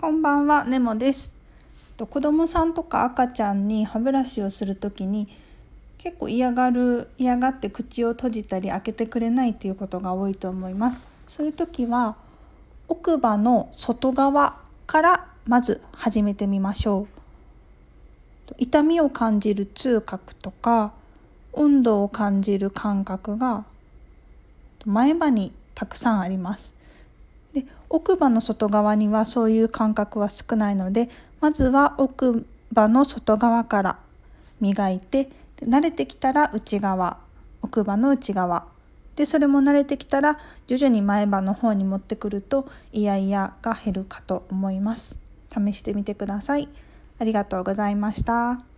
こんばんは、ネモです。子供さんとか赤ちゃんに歯ブラシをするときに結構嫌がる嫌がって口を閉じたり開けてくれないっていうことが多いと思います。そういう時は奥歯の外側からまず始めてみましょう。痛みを感じる痛覚とか温度を感じる感覚が前歯にたくさんあります。で奥歯の外側にはそういう感覚は少ないのでまずは奥歯の外側から磨いて慣れてきたら内側奥歯の内側。でそれも慣れてきたら徐々に前歯の方に持ってくるとイヤイヤが減るかと思います。試してみてください。ありがとうございました。